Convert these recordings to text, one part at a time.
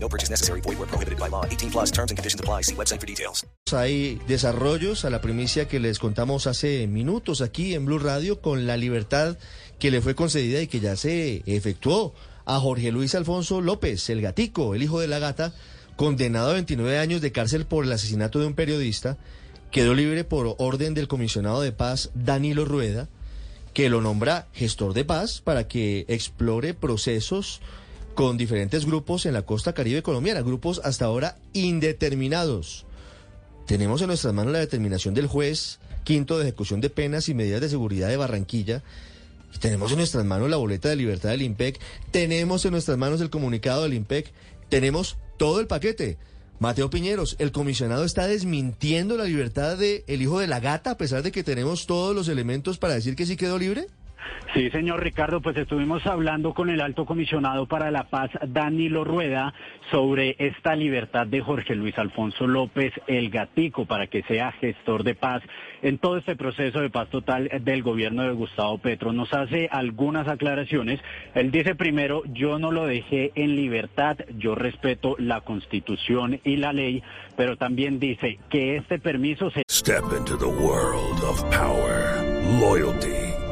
No purchase necessary. Void where prohibited by law. 18 plus terms and conditions apply. See website for details. Hay desarrollos a la primicia que les contamos hace minutos aquí en Blue Radio con la libertad que le fue concedida y que ya se efectuó a Jorge Luis Alfonso López, el gatico, el hijo de la gata, condenado a 29 años de cárcel por el asesinato de un periodista, quedó libre por orden del comisionado de paz Danilo Rueda, que lo nombra gestor de paz para que explore procesos con diferentes grupos en la costa caribe colombiana, grupos hasta ahora indeterminados. Tenemos en nuestras manos la determinación del juez quinto de ejecución de penas y medidas de seguridad de Barranquilla. Tenemos en nuestras manos la boleta de libertad del IMPEC. Tenemos en nuestras manos el comunicado del IMPEC. Tenemos todo el paquete. Mateo Piñeros, el comisionado está desmintiendo la libertad de el hijo de la gata a pesar de que tenemos todos los elementos para decir que sí quedó libre. Sí, señor Ricardo, pues estuvimos hablando con el alto comisionado para la paz, Danilo Rueda, sobre esta libertad de Jorge Luis Alfonso López, el gatico, para que sea gestor de paz en todo este proceso de paz total del gobierno de Gustavo Petro. Nos hace algunas aclaraciones. Él dice primero, yo no lo dejé en libertad, yo respeto la constitución y la ley, pero también dice que este permiso se... Step into the world of power, loyalty.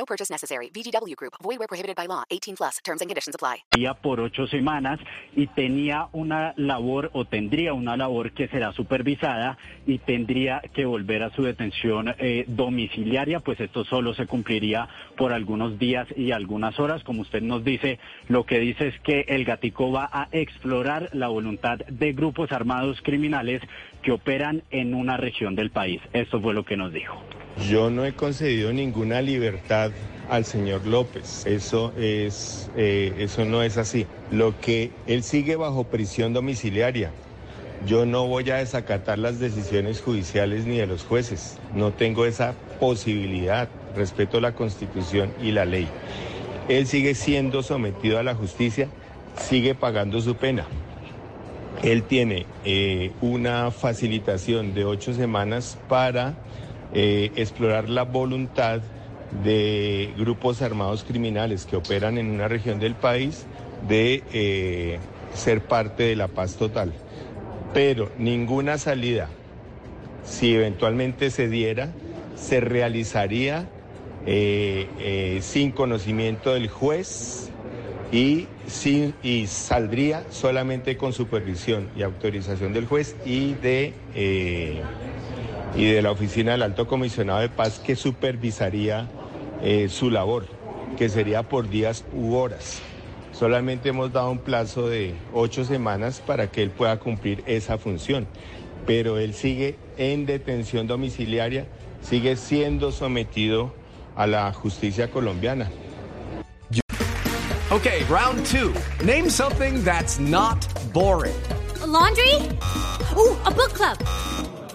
No purchase necessary. VGW Group. Void where prohibited by law. 18 plus. Terms and conditions apply. Por ocho semanas y tenía una labor o tendría una labor que será supervisada y tendría que volver a su detención eh, domiciliaria, pues esto solo se cumpliría por algunos días y algunas horas. Como usted nos dice, lo que dice es que el gatico va a explorar la voluntad de grupos armados criminales que operan en una región del país. Esto fue lo que nos dijo. Yo no he concedido ninguna libertad al señor López. Eso es, eh, eso no es así. Lo que él sigue bajo prisión domiciliaria. Yo no voy a desacatar las decisiones judiciales ni de los jueces. No tengo esa posibilidad. Respeto la Constitución y la ley. Él sigue siendo sometido a la justicia, sigue pagando su pena. Él tiene eh, una facilitación de ocho semanas para eh, explorar la voluntad de grupos armados criminales que operan en una región del país de eh, ser parte de la paz total. Pero ninguna salida, si eventualmente se diera, se realizaría eh, sin conocimiento del juez y, sin, y saldría solamente con supervisión y autorización del juez y de y de la Oficina del Alto Comisionado de Paz que supervisaría eh, su labor, que sería por días u horas. Solamente hemos dado un plazo de ocho semanas para que él pueda cumplir esa función, pero él sigue en detención domiciliaria, sigue siendo sometido a la justicia colombiana. Okay, round two. Name something that's not boring. laundry? Ooh, a book club.